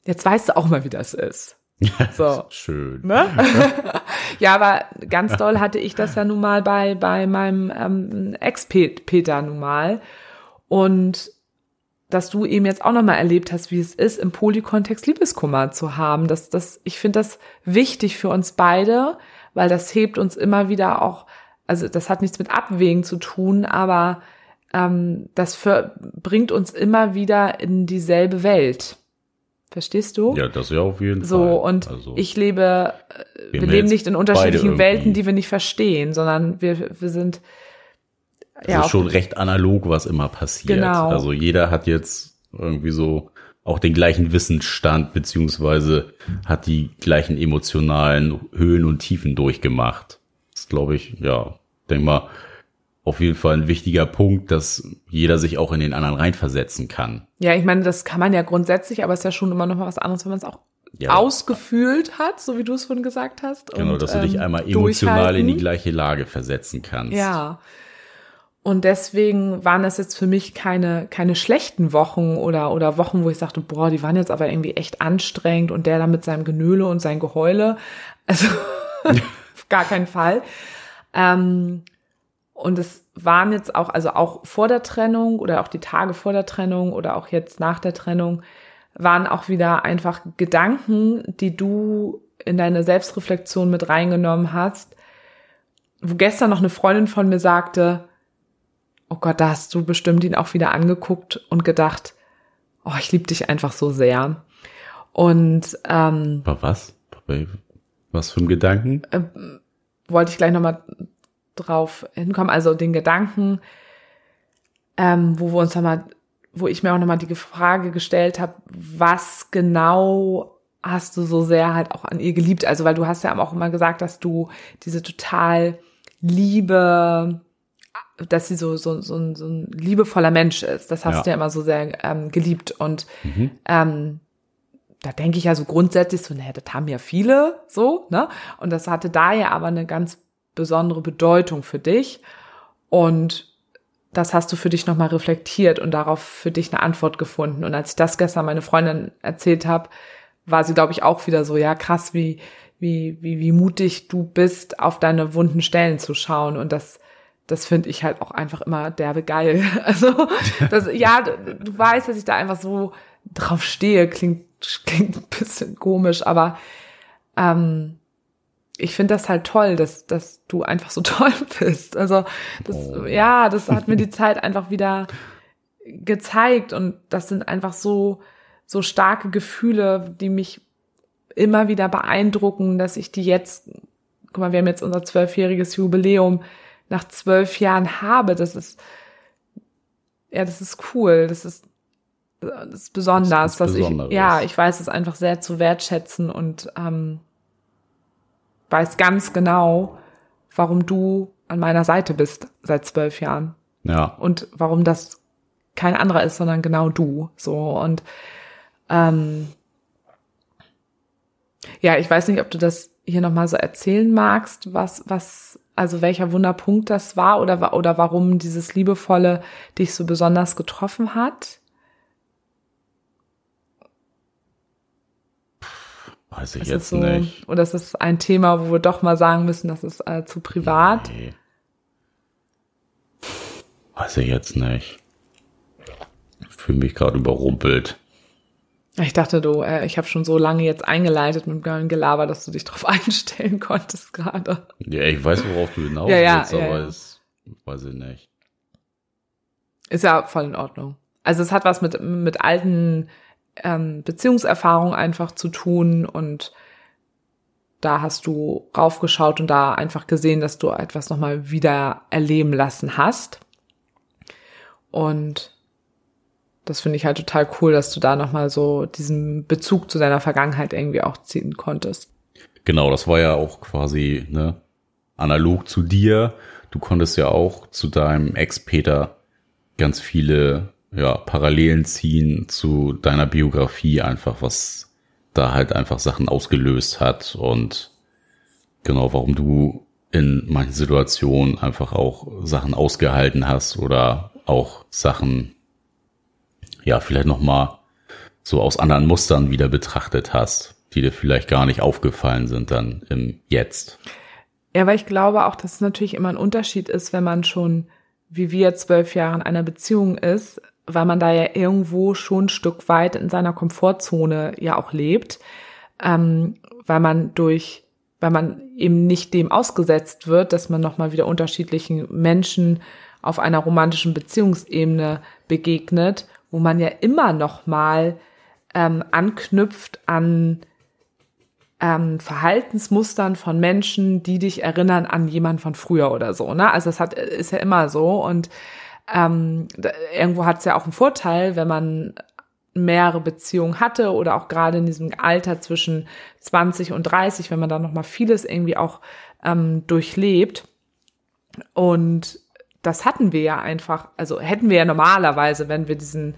jetzt weißt du auch mal, wie das ist. So. Schön. Ne? ja, aber ganz doll hatte ich das ja nun mal bei, bei meinem ähm, Ex-Peter nun mal. Und dass du eben jetzt auch nochmal erlebt hast, wie es ist, im Polykontext Liebeskummer zu haben. Das, das, ich finde das wichtig für uns beide, weil das hebt uns immer wieder auch, also das hat nichts mit Abwägen zu tun, aber ähm, das für, bringt uns immer wieder in dieselbe Welt. Verstehst du? Ja, das ja auf jeden So, Fall. und Also, ich lebe, äh, wir wir leben nicht in unterschiedlichen Welten, die wir nicht verstehen, sondern wir, wir sind es ja ist schon recht analog, was immer passiert. Genau. Also jeder hat jetzt irgendwie so auch den gleichen Wissensstand, beziehungsweise hat die gleichen emotionalen Höhen und Tiefen durchgemacht. Das ist, glaube ich, ja, denk mal, auf jeden Fall ein wichtiger Punkt, dass jeder sich auch in den anderen reinversetzen kann. Ja, ich meine, das kann man ja grundsätzlich, aber es ist ja schon immer noch mal was anderes, wenn man es auch Ja. ausgefühlt hat, so wie du es vorhin gesagt hast. Genau, und, dass du dich ähm, einmal emotional in die gleiche Lage versetzen kannst. Ja. Und deswegen waren das jetzt für mich keine, keine schlechten Wochen oder, oder Wochen, wo ich sagte, boah, die waren jetzt aber irgendwie echt anstrengend und der da mit seinem Genöle und sein Geheule. Also, auf gar keinen Fall. Ähm, und es waren jetzt auch, also auch vor der Trennung oder auch die Tage vor der Trennung oder auch jetzt nach der Trennung, waren auch wieder einfach Gedanken, die du in deine Selbstreflexion mit reingenommen hast, wo gestern noch eine Freundin von mir sagte, oh Gott, da hast du bestimmt ihn auch wieder angeguckt und gedacht, oh, ich liebe dich einfach so sehr. Und ähm, was? Was für ein Gedanken? wollte ich gleich nochmal drauf hinkommen, also den Gedanken, ähm, wo wir uns nochmal, wo ich mir auch nochmal die Frage gestellt habe, was genau hast du so sehr halt auch an ihr geliebt? Also, weil du hast ja auch immer gesagt, dass du diese total Liebe, dass sie so, so, so, ein, so ein liebevoller Mensch ist. Das hast Ja. du ja immer so sehr ähm, geliebt. Und ähm, da denke ich ja so grundsätzlich so, naja, das haben ja viele so, ne? Und das hatte da ja aber eine ganz besondere Bedeutung für dich. Und das hast du für dich nochmal reflektiert und darauf für dich eine Antwort gefunden. Und als ich das gestern meine Freundin erzählt habe, war sie, glaube ich, auch wieder so, ja, krass, wie, wie, wie, wie mutig du bist, auf deine wunden Stellen zu schauen. Und das, das finde ich halt auch einfach immer derbe geil. Also, das, ja, du, du weißt, dass ich da einfach so drauf stehe, klingt, klingt ein bisschen komisch, aber ähm, ich finde das halt toll, dass, dass du einfach so toll bist. Also, das, oh. ja, das hat mir die Zeit einfach wieder gezeigt und das sind einfach so, so starke Gefühle, die mich immer wieder beeindrucken, dass ich die jetzt, guck mal, wir haben jetzt unser zwölfjähriges Jubiläum nach zwölf Jahren habe. Das ist, ja, das ist cool. Das ist, das ist besonders, das ist dass ich, ja, ich weiß es einfach sehr zu wertschätzen und ähm, weiß ganz genau, warum du an meiner Seite bist seit zwölf Jahren. Ja. Und warum das kein anderer ist, sondern genau du. So und ähm, ja, ich weiß nicht, ob du das hier nochmal so erzählen magst, was, was, also welcher Wunderpunkt das war oder, oder warum dieses Liebevolle dich so besonders getroffen hat? Weiß ich ist jetzt so, nicht. Oder ist es ein Thema, wo wir doch mal sagen müssen, das ist äh, zu privat? Nee. Weiß ich jetzt nicht. Ich fühle mich gerade überrumpelt. Ich dachte, du, äh, ich habe schon so lange jetzt eingeleitet mit dem Gelaber, dass du dich darauf einstellen konntest gerade. Ja, ich weiß, worauf du hinaus ja, ja, willst, ja, aber ja. es weiß ich nicht. Ist ja voll in Ordnung. Also es hat was mit, mit alten ähm, Beziehungserfahrungen einfach zu tun und da hast du raufgeschaut und da einfach gesehen, dass du etwas nochmal wieder erleben lassen hast. Und das finde ich halt total cool, dass du da nochmal so diesen Bezug zu deiner Vergangenheit irgendwie auch ziehen konntest. Genau, das war ja auch quasi ne, analog zu dir. Du konntest ja auch zu deinem Ex-Peter ganz viele ja, Parallelen ziehen zu deiner Biografie einfach, was da halt einfach Sachen ausgelöst hat und genau, warum du in manchen Situationen einfach auch Sachen ausgehalten hast oder auch Sachen ja vielleicht noch mal so aus anderen Mustern wieder betrachtet hast, die dir vielleicht gar nicht aufgefallen sind dann im Jetzt. Ja, weil ich glaube auch, dass es natürlich immer ein Unterschied ist, wenn man schon wie wir zwölf Jahre in einer Beziehung ist, weil man da ja irgendwo schon ein Stück weit in seiner Komfortzone ja auch lebt, ähm, weil man durch, weil man eben nicht dem ausgesetzt wird, dass man nochmal wieder unterschiedlichen Menschen auf einer romantischen Beziehungsebene begegnet wo man ja immer noch mal ähm, anknüpft an ähm, Verhaltensmustern von Menschen, die dich erinnern an jemanden von früher oder so. Ne? Also das hat ist ja immer so und ähm, irgendwo hat es ja auch einen Vorteil, wenn man mehrere Beziehungen hatte oder auch gerade in diesem Alter zwischen 20 und 30, wenn man da noch mal vieles irgendwie auch ähm, durchlebt. Und das hatten wir ja einfach, also hätten wir ja normalerweise, wenn wir diesen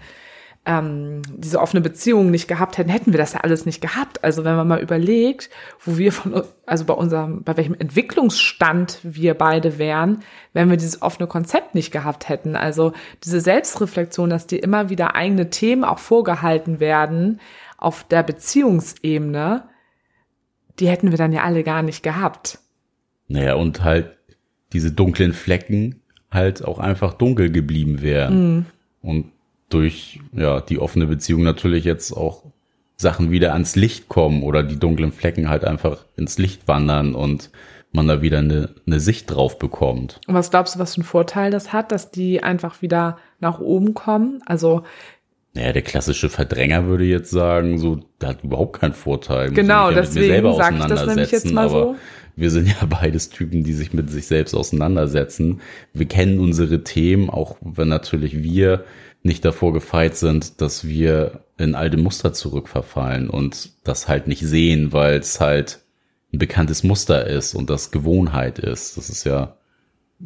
ähm, diese offene Beziehung nicht gehabt hätten, hätten wir das ja alles nicht gehabt. Also wenn man mal überlegt, wo wir von, also bei unserem, bei welchem Entwicklungsstand wir beide wären, wenn wir dieses offene Konzept nicht gehabt hätten. Also diese Selbstreflexion, dass dir immer wieder eigene Themen auch vorgehalten werden auf der Beziehungsebene, die hätten wir dann ja alle gar nicht gehabt. Naja, und halt diese dunklen Flecken, halt auch einfach dunkel geblieben wären. Mhm. Und durch ja die offene Beziehung natürlich jetzt auch Sachen wieder ans Licht kommen oder die dunklen Flecken halt einfach ins Licht wandern und man da wieder eine, eine Sicht drauf bekommt. Und was glaubst du, was für einen Vorteil das hat, dass die einfach wieder nach oben kommen? Also naja, der klassische Verdränger würde jetzt sagen, so, der hat überhaupt keinen Vorteil. Genau, ja deswegen sage ich das nämlich jetzt mal so wir sind ja beides Typen, die sich mit sich selbst auseinandersetzen. Wir kennen unsere Themen, auch wenn natürlich wir nicht davor gefeit sind, dass wir in alte Muster zurückverfallen und das halt nicht sehen, weil es halt ein bekanntes Muster ist und das Gewohnheit ist. Das ist ja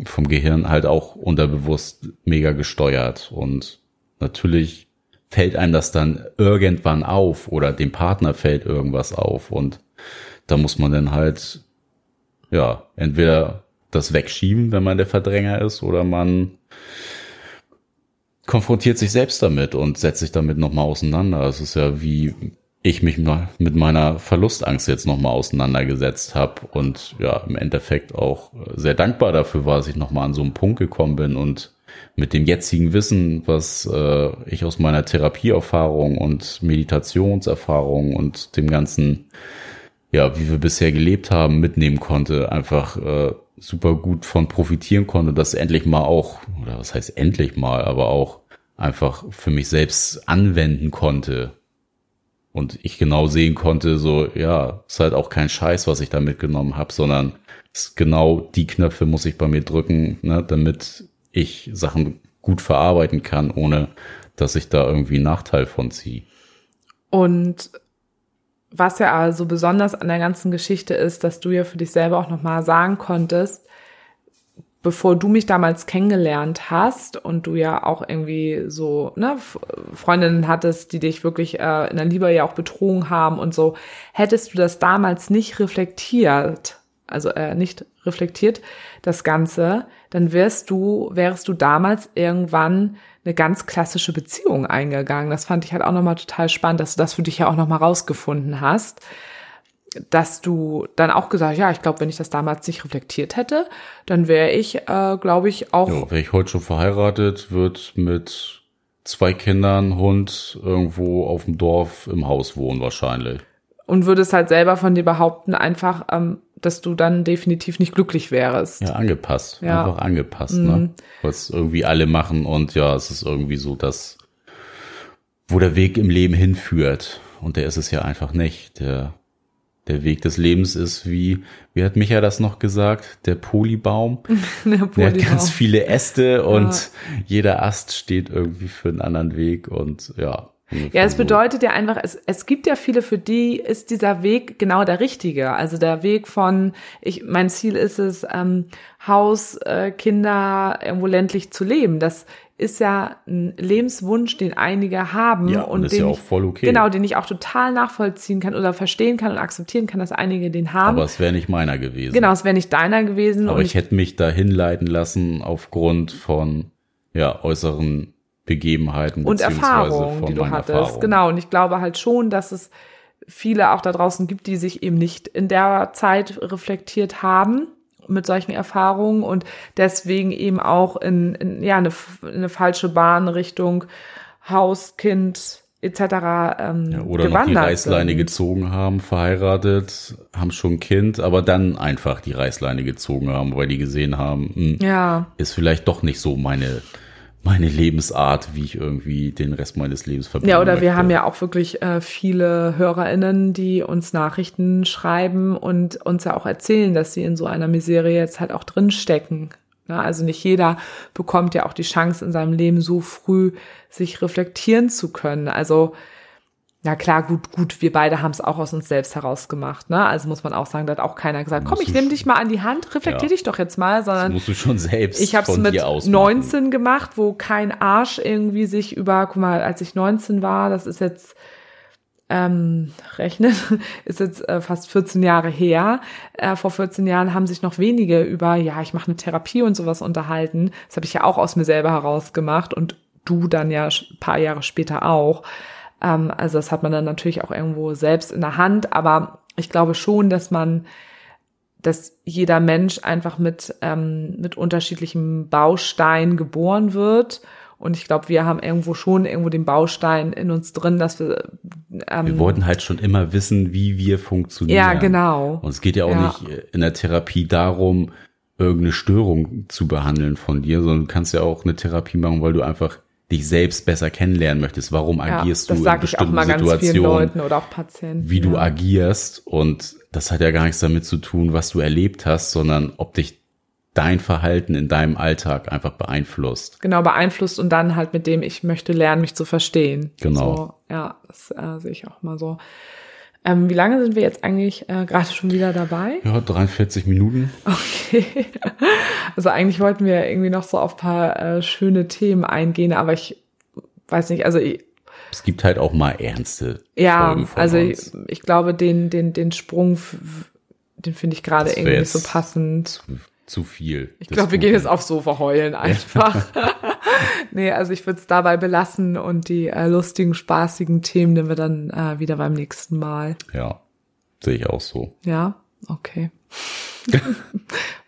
vom Gehirn halt auch unterbewusst mega gesteuert und natürlich fällt einem das dann irgendwann auf oder dem Partner fällt irgendwas auf und da muss man dann halt ja, entweder das wegschieben, wenn man der Verdränger ist, oder man konfrontiert sich selbst damit und setzt sich damit nochmal auseinander. Es ist ja wie ich mich mit meiner Verlustangst jetzt nochmal auseinandergesetzt habe und ja, im Endeffekt auch sehr dankbar dafür war, dass ich nochmal an so einen Punkt gekommen bin und mit dem jetzigen Wissen, was äh, ich aus meiner Therapieerfahrung und Meditationserfahrung und dem ganzen, ja, wie wir bisher gelebt haben, mitnehmen konnte, einfach äh, super gut von profitieren konnte, das endlich mal auch, oder was heißt endlich mal, aber auch einfach für mich selbst anwenden konnte und ich genau sehen konnte, so, ja, ist halt auch kein Scheiß, was ich da mitgenommen habe, sondern genau die Knöpfe muss ich bei mir drücken, ne, damit ich Sachen gut verarbeiten kann, ohne dass ich da irgendwie Nachteil von ziehe. Und was ja also besonders an der ganzen Geschichte ist, dass du ja für dich selber auch nochmal sagen konntest, bevor du mich damals kennengelernt hast und du ja auch irgendwie so ne, Freundinnen hattest, die dich wirklich äh, in der Liebe ja auch betrogen haben und so, hättest du das damals nicht reflektiert, also äh, nicht reflektiert das Ganze, dann wärst du, wärst du damals irgendwann eine ganz klassische Beziehung eingegangen. Das fand ich halt auch nochmal total spannend, dass du das für dich ja auch nochmal rausgefunden hast dass du dann auch gesagt, ja, ich glaube, wenn ich das damals nicht reflektiert hätte, dann wäre ich, äh, glaube ich, auch. Ja, wäre ich heute schon verheiratet, wird mit zwei Kindern, Hund irgendwo auf dem Dorf im Haus wohnen wahrscheinlich. Und würdest halt selber von dir behaupten, einfach, ähm, dass du dann definitiv nicht glücklich wärst. Ja, angepasst. Ja. Einfach angepasst, ne? mhm. ne? Was irgendwie alle machen und ja, es ist irgendwie so, dass, wo der Weg im Leben hinführt. Und der ist es ja einfach nicht. Der der Weg des Lebens ist wie, wie hat Micha das noch gesagt? Der Polybaum. der, Polybaum. der hat ganz viele Äste und ja. jeder Ast steht irgendwie für einen anderen Weg und ja. Ja, es bedeutet ja einfach, es, es gibt ja viele, für die ist dieser Weg genau der richtige. Also der Weg von, ich, mein Ziel ist es, ähm, Haus, äh, Kinder irgendwo ländlich zu leben. Das ist ja ein Lebenswunsch, den einige haben ja, und, und den ja auch voll okay. genau, den ich auch total nachvollziehen kann oder verstehen kann und akzeptieren kann, dass einige den haben. Aber es wäre nicht meiner gewesen. Genau, es wäre nicht deiner gewesen. Aber ich, ich hätte mich da hinleiten lassen aufgrund von ja äußeren Begebenheiten und Erfahrungen, die du hattest. Erfahrung. Genau, und ich glaube halt schon, dass es viele auch da draußen gibt, die sich eben nicht in der Zeit reflektiert haben mit solchen Erfahrungen und deswegen eben auch in, in ja eine, eine falsche Bahn Richtung Haus, Kind etc. Ähm, ja, oder noch die Reißleine sind. gezogen haben, verheiratet, haben schon ein Kind, aber dann einfach die Reißleine gezogen haben, weil die gesehen haben, mh, hm, ja. ist vielleicht doch nicht so meine meine Lebensart, wie ich irgendwie den Rest meines Lebens verbringe. Ja, oder möchte. wir haben ja auch wirklich äh, viele HörerInnen, die uns Nachrichten schreiben und uns ja auch erzählen, dass sie in so einer Misere jetzt halt auch drinstecken. Ja, also nicht jeder bekommt ja auch die Chance in seinem Leben so früh sich reflektieren zu können. Also ja klar, gut, gut, wir beide haben es auch aus uns selbst heraus gemacht, ne? Also muss man auch sagen, da hat auch keiner gesagt, komm, ich nehme dich mal an die Hand, reflektier ja. dich doch jetzt mal, sondern das musst du schon selbst. Ich habe es mit 19 gemacht, wo kein Arsch irgendwie sich über, guck mal, als ich 19 war, das ist jetzt ähm, rechnen, ist jetzt äh, fast 14 Jahre her. Äh, vor 14 Jahren haben sich noch wenige über, ja, ich mache eine Therapie und sowas unterhalten. Das habe ich ja auch aus mir selber heraus gemacht und du dann ja paar Jahre später auch. Ähm, also das hat man dann natürlich auch irgendwo selbst in der Hand, aber ich glaube schon, dass man, dass jeder Mensch einfach mit, ähm, mit unterschiedlichem Baustein geboren wird. Und ich glaube, wir haben irgendwo schon irgendwo den Baustein in uns drin, dass wir. Ähm, wir wollten halt schon immer wissen, wie wir funktionieren. Ja, genau. Und es geht ja auch ja. nicht in der Therapie darum, irgendeine Störung zu behandeln von dir, sondern du kannst ja auch eine Therapie machen, weil du einfach dich selbst besser kennenlernen möchtest. Warum agierst ja, du in bestimmten Situationen, wie ja. du agierst. Und das hat ja gar nichts damit zu tun, was du erlebt hast, sondern ob dich dein Verhalten in deinem Alltag einfach beeinflusst. Genau, beeinflusst und dann halt mit dem, ich möchte lernen, mich zu verstehen. Genau. So, ja, das äh, sehe ich auch mal so. Ähm, wie lange sind wir jetzt eigentlich äh, gerade schon wieder dabei? Ja, 43 Minuten. Okay. Also eigentlich wollten wir irgendwie noch so auf paar äh, schöne Themen eingehen, aber ich weiß nicht, also ich, es gibt halt auch mal ernste. Ja, Folgen von also. Ich, ich glaube, den, den, den Sprung, den finde ich gerade irgendwie nicht so passend. Zu viel. Ich glaube, wir gehen jetzt aufs Sofa heulen einfach. nee, also ich würde es dabei belassen und die äh, lustigen, spaßigen Themen nehmen wir dann äh, wieder beim nächsten Mal. Ja, sehe ich auch so. Ja, okay.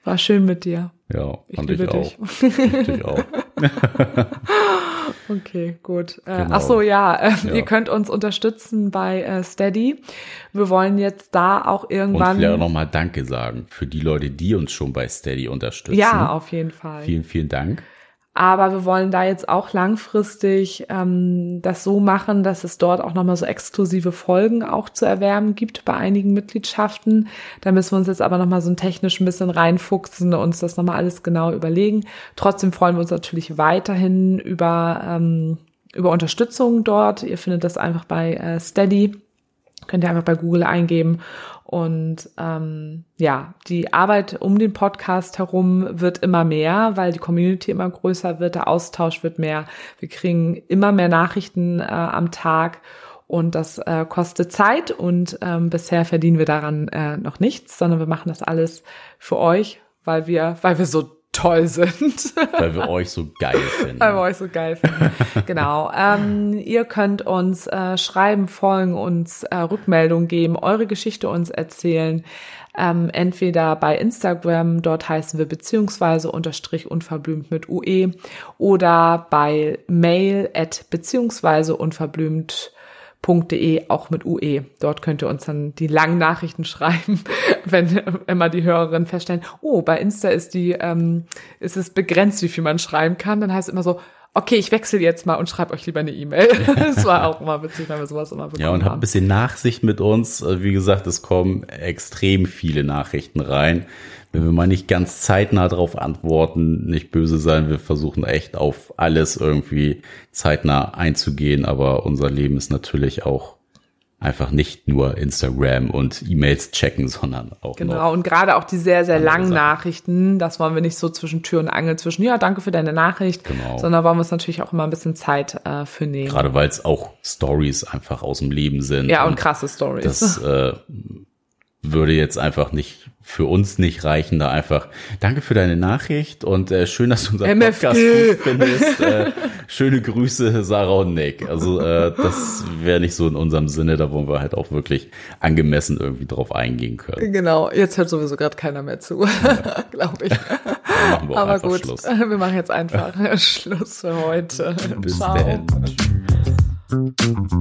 War schön mit dir. Ja, Ich fand ich, auch. Ich dich auch. Okay, gut. Äh, Genau. Ach so, ja, äh, Ja. ihr könnt uns unterstützen bei äh, Steady. Wir wollen jetzt da auch Und irgendwann. vielleicht auch nochmal Danke sagen für die Leute, die uns schon bei Steady unterstützen. ja, auf jeden Fall. Vielen, vielen Dank. Aber wir wollen da jetzt auch langfristig ähm, das so machen, dass es dort auch nochmal so exklusive Folgen auch zu erwerben gibt bei einigen Mitgliedschaften. Da müssen wir uns jetzt aber nochmal so ein technisch ein bisschen reinfuchsen und uns das nochmal alles genau überlegen. Trotzdem freuen wir uns natürlich weiterhin über, ähm, über Unterstützung dort. Ihr findet das einfach bei äh, Steady. Könnt ihr einfach bei Google eingeben. Und ähm, ja, die Arbeit um den Podcast herum wird immer mehr, weil die Community immer größer wird, der Austausch wird mehr. Wir kriegen immer mehr Nachrichten äh, am Tag und das äh, kostet Zeit und ähm, bisher verdienen wir daran äh, noch nichts, sondern wir machen das alles für euch, weil wir, weil wir so toll sind. Weil wir euch so geil finden. Weil wir euch so geil finden. genau. Ähm, ihr könnt uns äh, schreiben, folgen, uns äh, Rückmeldungen geben, eure Geschichte uns erzählen. Ähm, entweder bei Instagram, dort heißen wir beziehungsweise unterstrich unverblümt mit UE oder bei mail at beziehungsweise unverblümt .de auch mit UE. Dort könnt ihr uns dann die langen Nachrichten schreiben, wenn immer die Hörerinnen feststellen, oh, bei Insta ist die, ähm, ist es begrenzt, wie viel man schreiben kann. Dann heißt es immer so, okay, ich wechsle jetzt mal und schreibe euch lieber eine E-Mail. Das war auch immer witzig, wenn wir sowas immer bekommen Ja, und habt ein bisschen Nachsicht mit uns. Äh, Wie gesagt, es kommen extrem viele Nachrichten rein. Wenn wir mal nicht ganz zeitnah darauf antworten, nicht böse sein, wir versuchen echt auf alles irgendwie zeitnah einzugehen, aber unser Leben ist natürlich auch einfach nicht nur Instagram und E-Mails checken, sondern auch Genau, und gerade auch die sehr, sehr langen Sachen. Nachrichten, das wollen wir nicht so zwischen Tür und Angel zwischen, ja, danke für deine Nachricht, Genau. sondern wollen wir uns natürlich auch immer ein bisschen Zeit äh, für nehmen. Gerade weil es auch Stories einfach aus dem Leben sind. ja, und krasse Stories. Das äh, würde jetzt einfach nicht für uns nicht reichen, da einfach Danke für deine Nachricht und äh, schön, dass du unseren MFG. Podcast gut findest. Äh, schöne Grüße, Sarah und Nick. Also äh, das wäre nicht so in unserem Sinne, da wollen wir halt auch wirklich angemessen irgendwie drauf eingehen können. Genau, jetzt hört sowieso gerade keiner mehr zu, glaube ich. Aber einfach gut, Schluss. wir machen jetzt einfach Schluss für heute. Bis Ciao. dann. Tschüss.